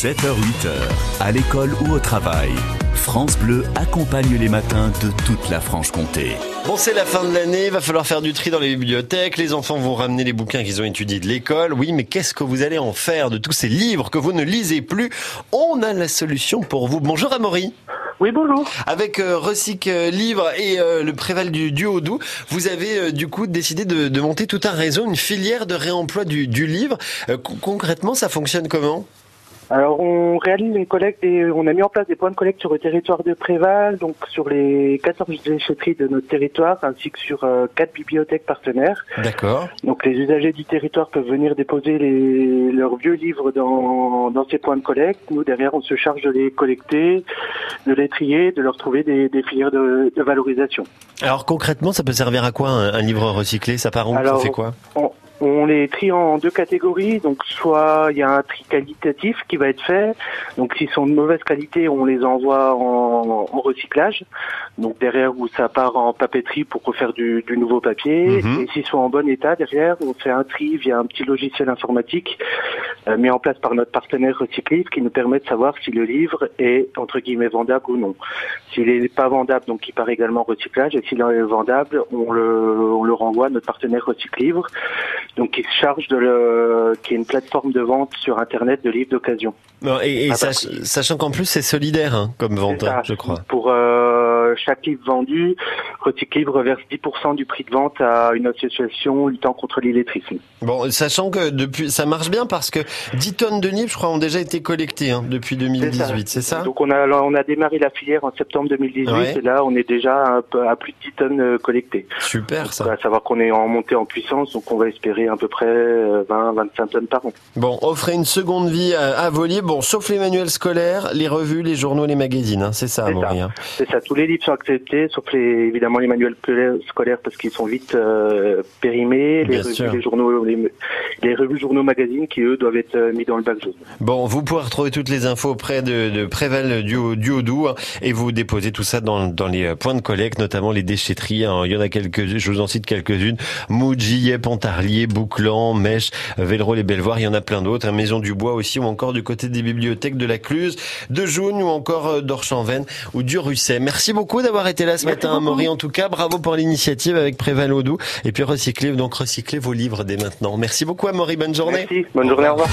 7h-8h, à l'école ou au travail, France Bleu accompagne les matins de toute la Franche-Comté. Bon, c'est la fin de l'année, il va falloir faire du tri dans les bibliothèques, les enfants vont ramener les bouquins qu'ils ont étudiés de l'école. Oui, mais qu'est-ce que vous allez en faire de tous ces livres que vous ne lisez plus? On a la solution pour vous. Bonjour Amaury. Oui, bonjour. Avec euh, Recyc euh, Livre et euh, le Préval du Duo Doux, vous avez euh, du coup décidé de, de monter tout un réseau, une filière de réemploi du, du livre. Euh, con- concrètement, ça fonctionne comment? Alors, on réalise une collecte et on a mis en place des points de collecte sur le territoire de Préval, donc sur les 14 déchetteries de notre territoire, ainsi que sur euh, quatre bibliothèques partenaires. D'accord. Donc, les usagers du territoire peuvent venir déposer les, leurs vieux livres dans, dans ces points de collecte. Nous, derrière, on se charge de les collecter, de les trier, de leur trouver des, des filières de, de valorisation. Alors concrètement, ça peut servir à quoi un, un livre recyclé? Ça part où? Alors, Ça fait quoi? On, on les trie en deux catégories. Donc, soit il y a un tri qualitatif qui va être fait. Donc, s'ils sont de mauvaise qualité, on les envoie en, en recyclage. Donc, derrière où ça part en papeterie pour refaire du, du nouveau papier. Mhm. Et s'ils sont en bon état, derrière, on fait un tri via un petit logiciel informatique euh, mis en place par notre partenaire Recycliste qui nous permet de savoir si le livre est entre guillemets vendable ou non. S'il n'est pas vendable, donc il part également en recyclage. Et s'il est vendable, on le, on le renvoie à notre partenaire Recyclivre donc qui se charge de le, qui est une plateforme de vente sur internet de livres d'occasion. Et, et Ah, sach- bah, sachant qu'en plus c'est solidaire hein, comme vente, ça. hein, je crois. Pour euh, chaque livre vendu, Recyclivre reverse 10% du prix de vente à une association luttant contre l'illettrisme. Bon, sachant que depuis, ça marche bien parce que 10 tonnes de livres, je crois, ont déjà été collectées hein, depuis 2018, c'est ça? Donc on a on a démarré la filière en septembre 2018 Ouais. et là on est déjà à plus de 10 tonnes euh, collectées. Super ça. À savoir qu'on est en montée en puissance, donc on va espérer à peu près euh, 20-25 tonnes par an. Bon, offrez une seconde vie à, à vos livres, bon, sauf les manuels scolaires, les revues, les journaux, les magazines, hein, c'est ça, Amaury, hein. C'est ça, tous les livres sont acceptés, sauf les, évidemment les manuels scolaires- parce qu'ils sont vite euh, périmés, les revues, les journaux, les, les revues, journaux, magazines qui eux doivent être euh, mis dans le bac jaune. Bon, vous pouvez retrouver toutes les infos auprès de, de Préval du, du Haut-Doubs hein, et vous déposez tout ça dans, dans les euh, points de collecte, notamment les déchetteries. hein. Il y en a quelques, je vous en cite quelques-unes. Moudjillet, Pontarlier, Bouclan, Mèche, Velleroy, les Bellevoirs. Il y en a plein d'autres. hein. Maison du Bois aussi, ou encore du côté des bibliothèques de la Cluse, de Jaune ou encore d'Orchamven ou du Russet. Merci beaucoup beaucoup d'avoir été là ce matin. Maury. En tout cas, bravo pour l'initiative avec Prévalodou. Et puis recyclez, donc recyclez vos livres dès maintenant. Merci beaucoup, Amaury. Bonne journée. Merci. Bonne journée. Au revoir.